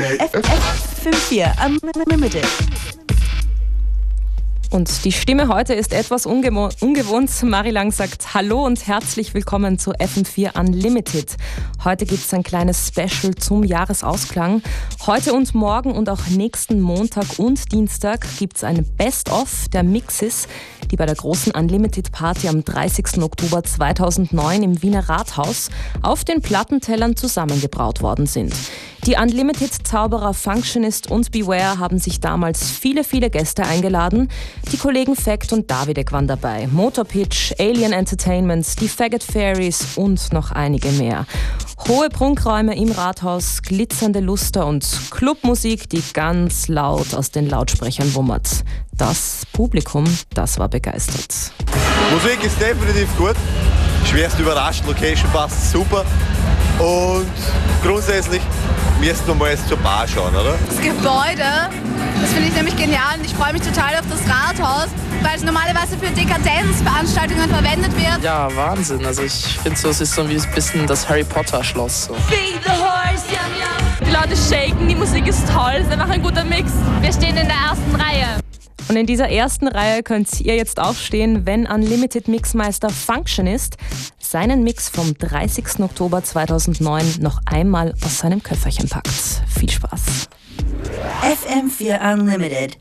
FM4 Unlimited. Und die Stimme heute ist etwas ungewohnt. Marilang sagt Hallo und herzlich willkommen zu FM4 Unlimited. Heute gibt es ein kleines Special zum Jahresausklang. Heute und morgen und auch nächsten Montag und Dienstag gibt es ein Best-of der Mixes, die bei der großen Unlimited Party am 30. Oktober 2009 im Wiener Rathaus auf den Plattentellern zusammengebraut worden sind. Die Unlimited-Zauberer Functionist und Beware haben sich damals viele, viele Gäste eingeladen. Die Kollegen Fact und Davidek waren dabei, Motorpitch, Alien Entertainments, die Faggot Fairies und noch einige mehr. Hohe Prunkräume im Rathaus, glitzernde Luster und Clubmusik, die ganz laut aus den Lautsprechern wummert. Das Publikum, das war begeistert. Musik ist definitiv gut. Schwerst überrascht, Location passt super. Und grundsätzlich müssten wir mal jetzt zur Bar schauen, oder? Das Gebäude, das finde ich nämlich genial und ich freue mich total auf das Rathaus, weil es normalerweise für Dekadenzveranstaltungen verwendet wird. Ja, Wahnsinn. Also ich finde so, es ist so wie ein bisschen das Harry Potter Schloss. So. Feed the horse, yum, yum. Die Leute shaken, die Musik ist toll, es ist einfach ein guter Mix. Wir stehen in der ersten Reihe. Und in dieser ersten Reihe könnt ihr jetzt aufstehen, wenn Unlimited Mixmeister Functionist seinen Mix vom 30. Oktober 2009 noch einmal aus seinem Köfferchen packt. Viel Spaß. FM4 Unlimited.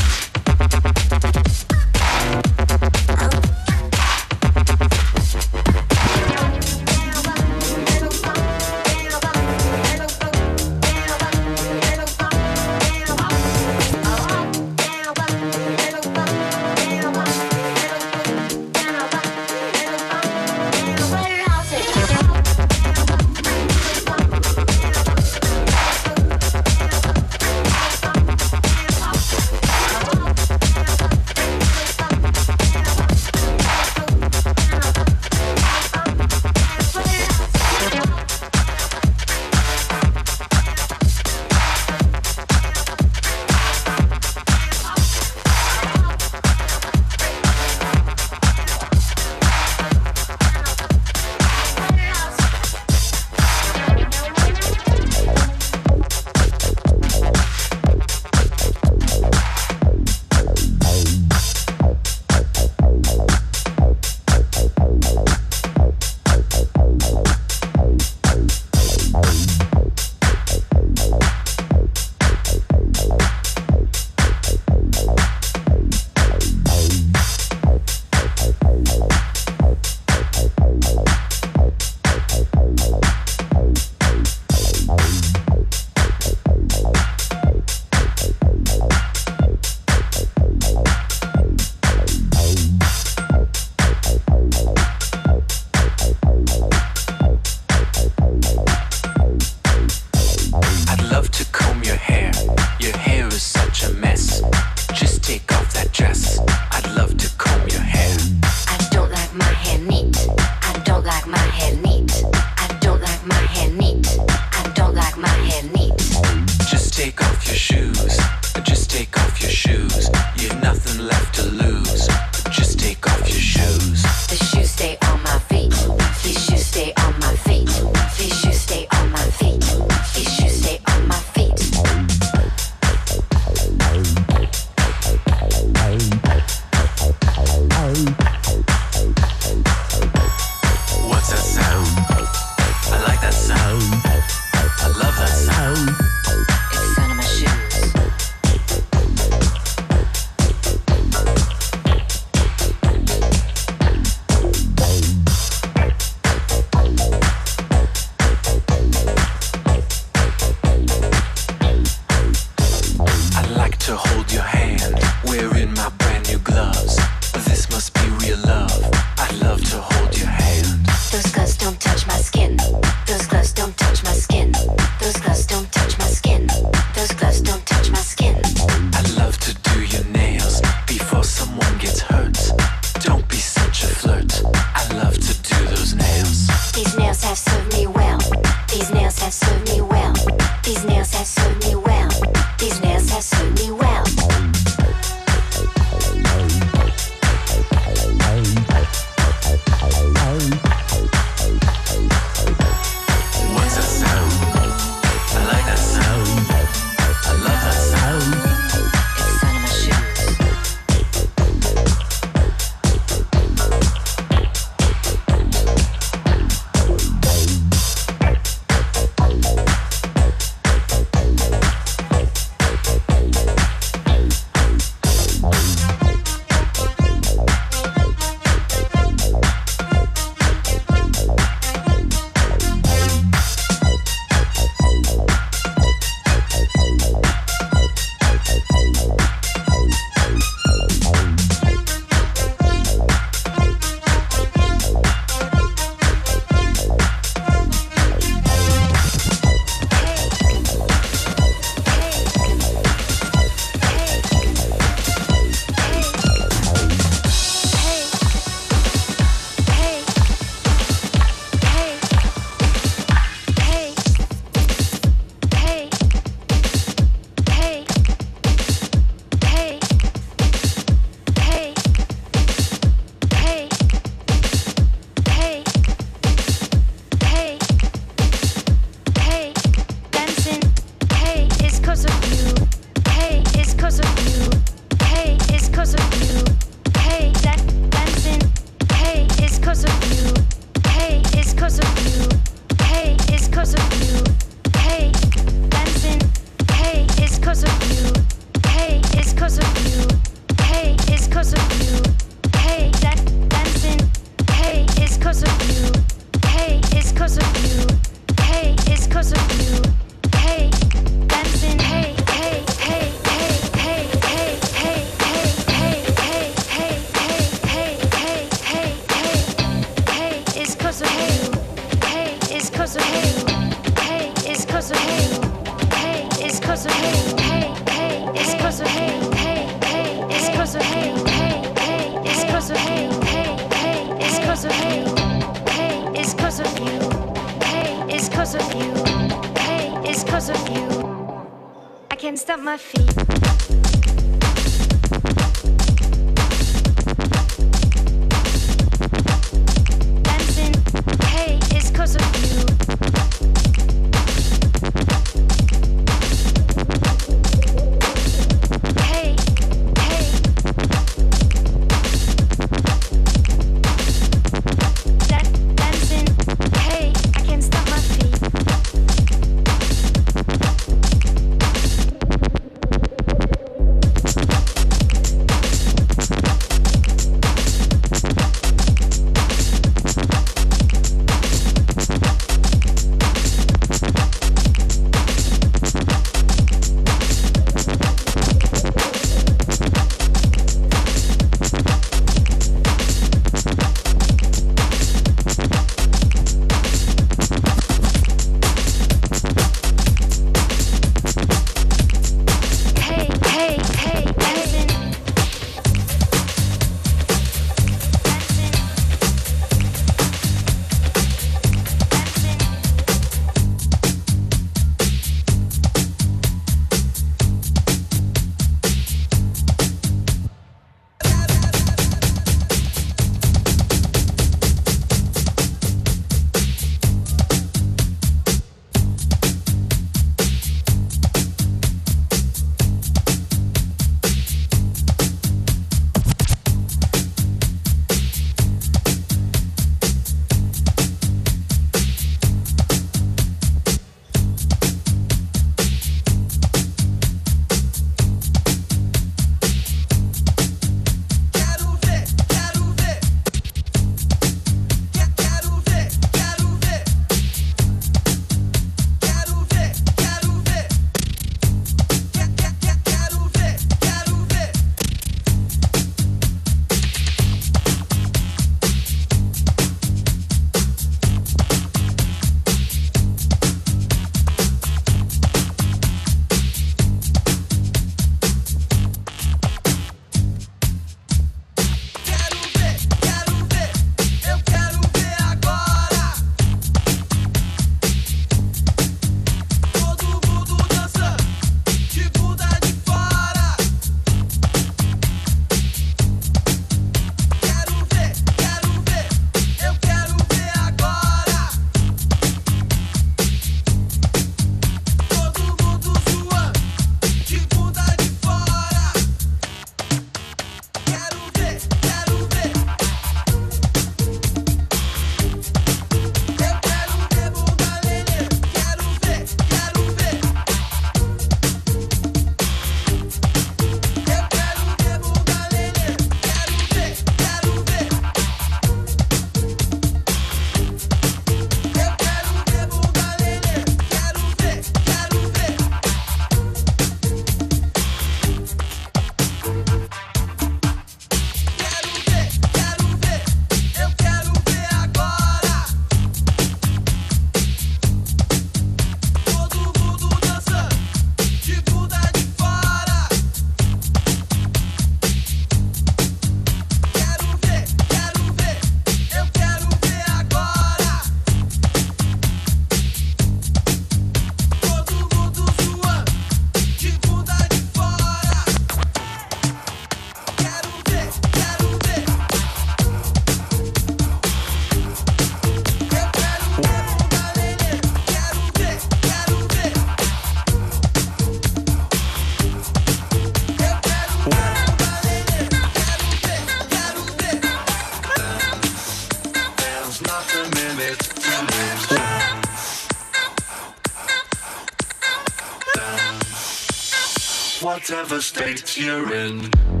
Whatever state you're in.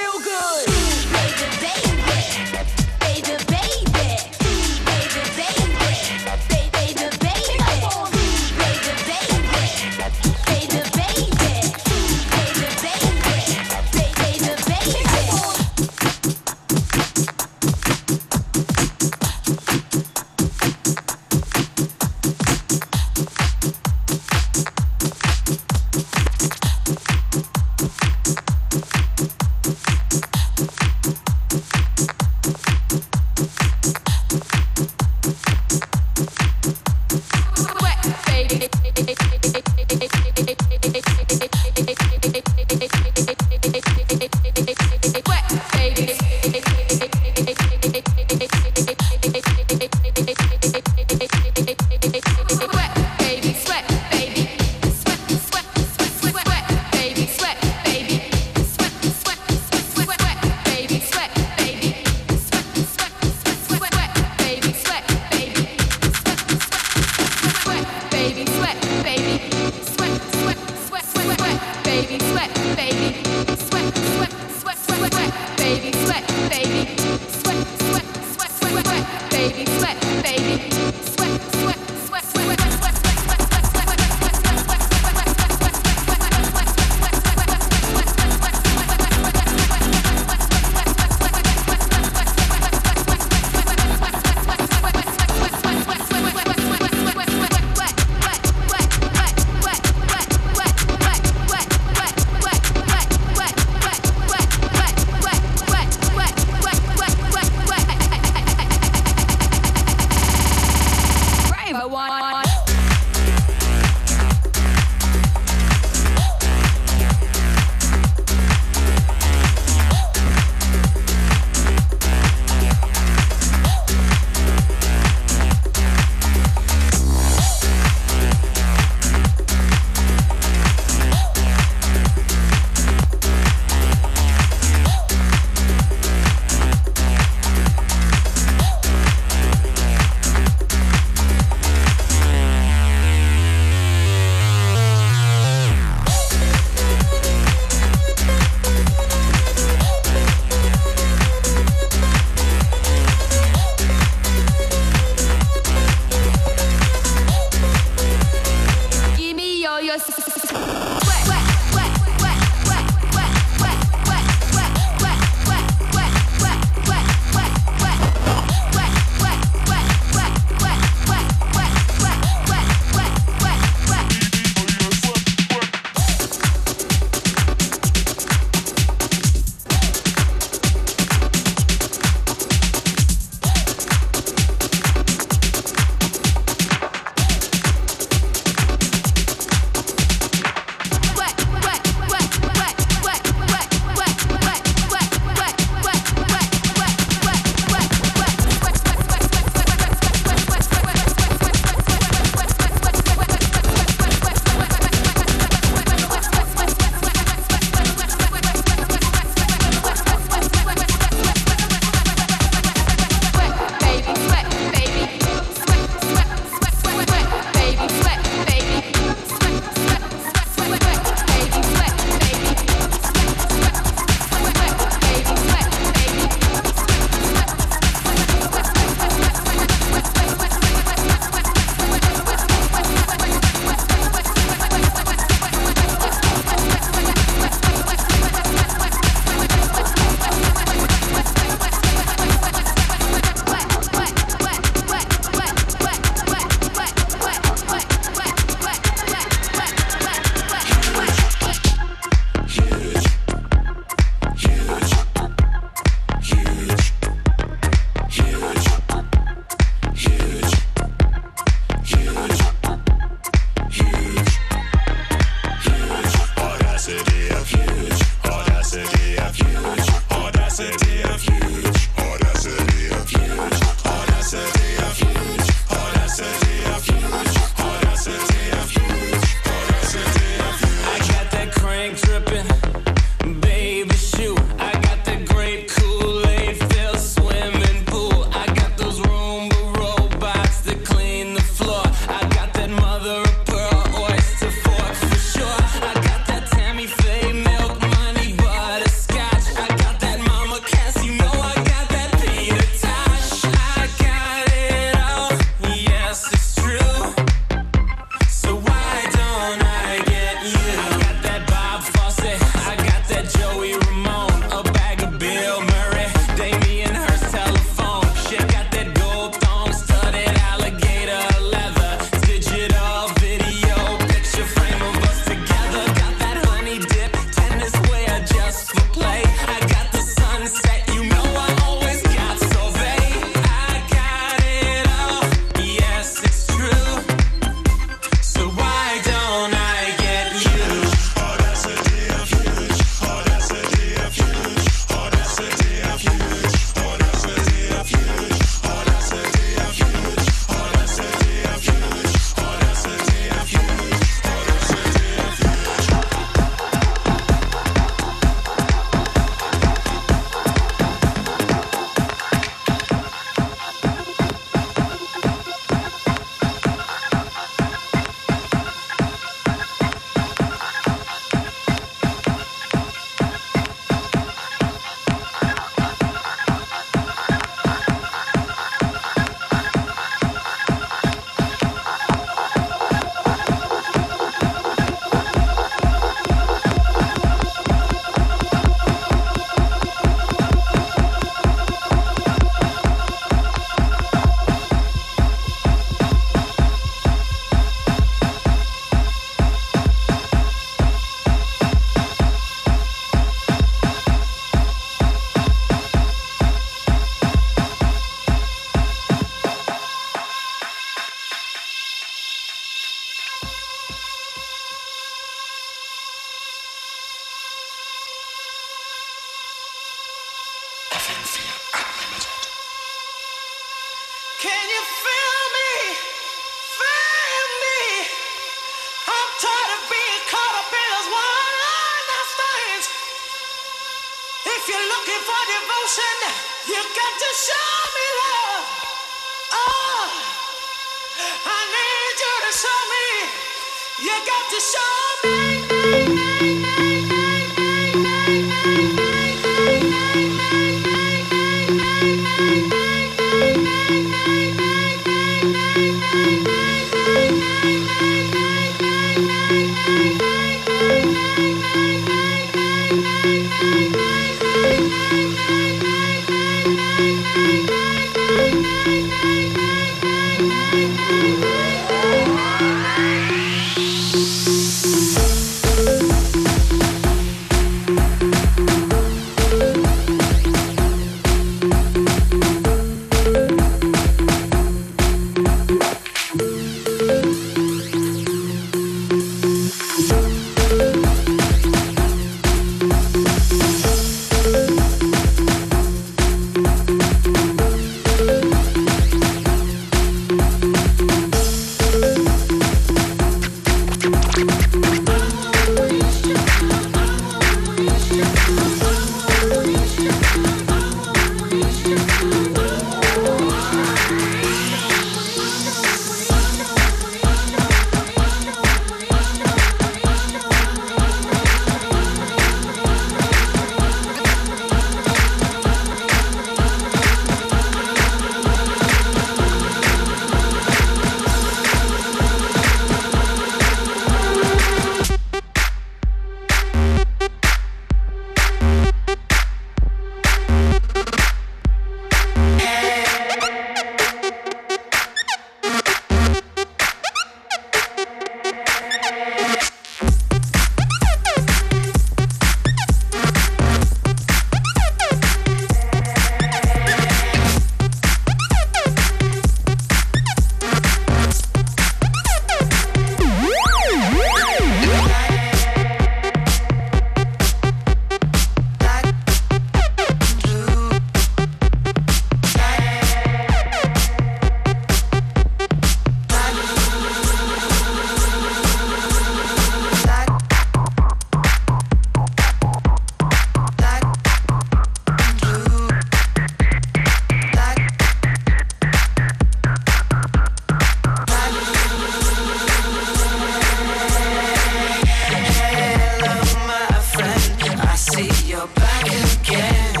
back again.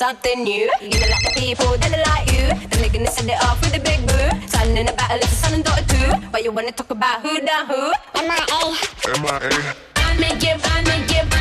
Something new. You don't like the people, then they like you. Then they're gonna send it off with a big boo. Son in a battle, it's a son and daughter too. But you wanna talk about who done who? M.I.A. M.I.A. I make it, I make it,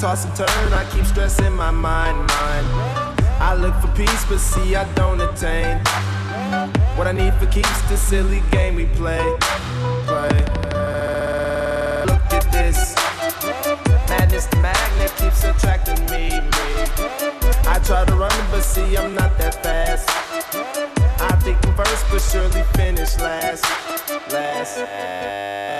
toss and turn, I keep stressing my mind, mind. I look for peace, but see, I don't attain. What I need for keeps the silly game we play. play. Look at this. Madness, the magnet keeps attracting me. me. I try to run, but see, I'm not that fast. I think I'm first, but surely finish last. Last.